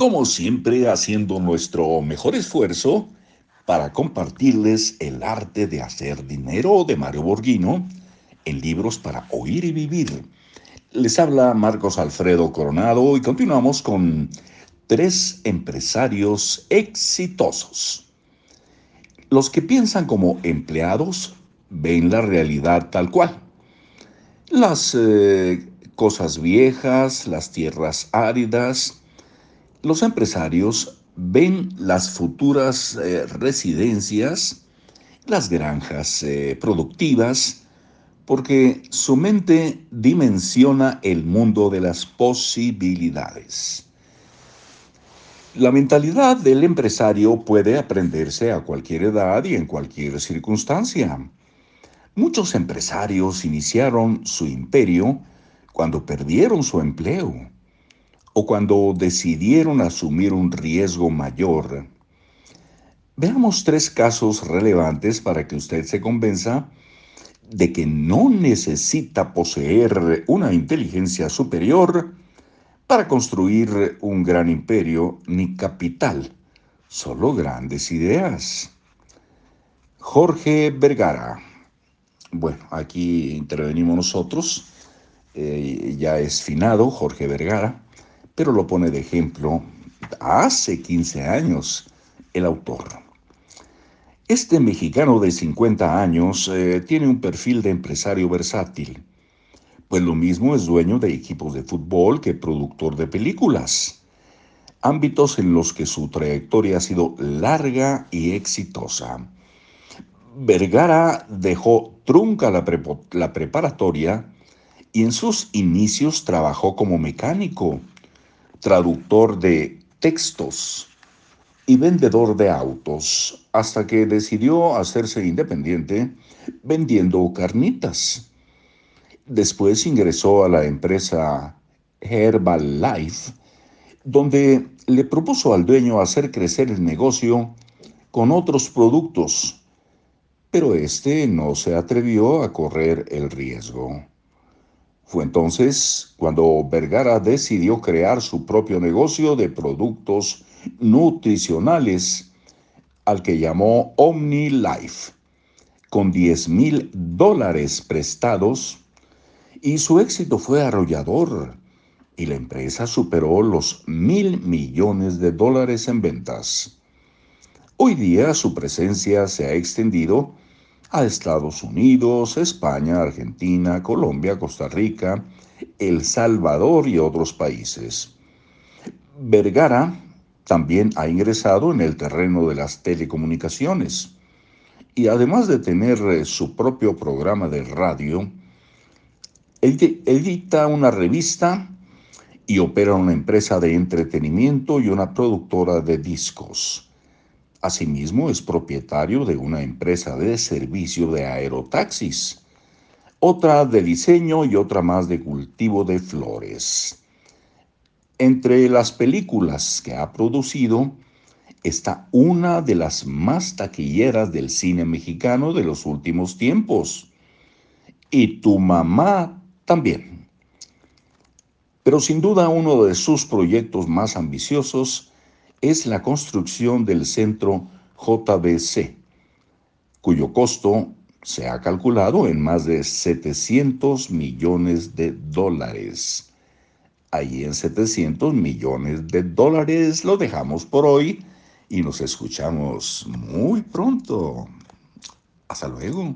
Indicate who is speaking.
Speaker 1: como siempre haciendo nuestro mejor esfuerzo para compartirles el arte de hacer dinero de Mario Borghino en libros para oír y vivir. Les habla Marcos Alfredo Coronado y continuamos con tres empresarios exitosos. Los que piensan como empleados ven la realidad tal cual. Las eh, cosas viejas, las tierras áridas, los empresarios ven las futuras eh, residencias, las granjas eh, productivas, porque su mente dimensiona el mundo de las posibilidades. La mentalidad del empresario puede aprenderse a cualquier edad y en cualquier circunstancia. Muchos empresarios iniciaron su imperio cuando perdieron su empleo o cuando decidieron asumir un riesgo mayor. Veamos tres casos relevantes para que usted se convenza de que no necesita poseer una inteligencia superior para construir un gran imperio ni capital, solo grandes ideas. Jorge Vergara. Bueno, aquí intervenimos nosotros. Eh, ya es finado Jorge Vergara pero lo pone de ejemplo hace 15 años el autor. Este mexicano de 50 años eh, tiene un perfil de empresario versátil, pues lo mismo es dueño de equipos de fútbol que productor de películas, ámbitos en los que su trayectoria ha sido larga y exitosa. Vergara dejó trunca la, la preparatoria y en sus inicios trabajó como mecánico traductor de textos y vendedor de autos, hasta que decidió hacerse independiente vendiendo carnitas. Después ingresó a la empresa Herbalife, donde le propuso al dueño hacer crecer el negocio con otros productos, pero este no se atrevió a correr el riesgo. Fue entonces cuando Vergara decidió crear su propio negocio de productos nutricionales al que llamó OmniLife, con 10 mil dólares prestados, y su éxito fue arrollador, y la empresa superó los mil millones de dólares en ventas. Hoy día su presencia se ha extendido a Estados Unidos, España, Argentina, Colombia, Costa Rica, El Salvador y otros países. Vergara también ha ingresado en el terreno de las telecomunicaciones y además de tener eh, su propio programa de radio, edita una revista y opera una empresa de entretenimiento y una productora de discos. Asimismo, es propietario de una empresa de servicio de aerotaxis, otra de diseño y otra más de cultivo de flores. Entre las películas que ha producido está una de las más taquilleras del cine mexicano de los últimos tiempos. Y tu mamá también. Pero sin duda uno de sus proyectos más ambiciosos es la construcción del centro JBC, cuyo costo se ha calculado en más de 700 millones de dólares. Ahí en 700 millones de dólares lo dejamos por hoy y nos escuchamos muy pronto. Hasta luego.